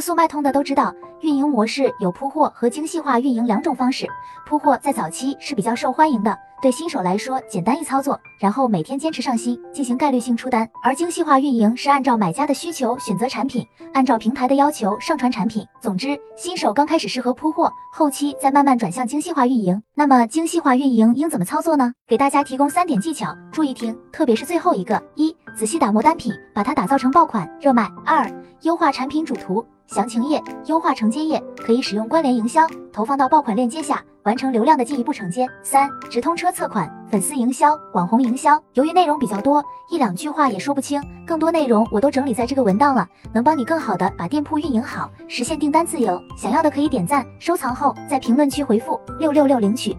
速卖通的都知道，运营模式有铺货和精细化运营两种方式。铺货在早期是比较受欢迎的，对新手来说简单易操作，然后每天坚持上新，进行概率性出单。而精细化运营是按照买家的需求选择产品，按照平台的要求上传产品。总之，新手刚开始适合铺货，后期再慢慢转向精细化运营。那么精细化运营应怎么操作呢？给大家提供三点技巧，注意听，特别是最后一个：一、仔细打磨单品，把它打造成爆款热卖；二、优化产品主图。详情页、优化承接页可以使用关联营销投放到爆款链接下，完成流量的进一步承接。三、直通车测款、粉丝营销、网红营销。由于内容比较多，一两句话也说不清，更多内容我都整理在这个文档了，能帮你更好的把店铺运营好，实现订单自由。想要的可以点赞收藏后，在评论区回复六六六领取。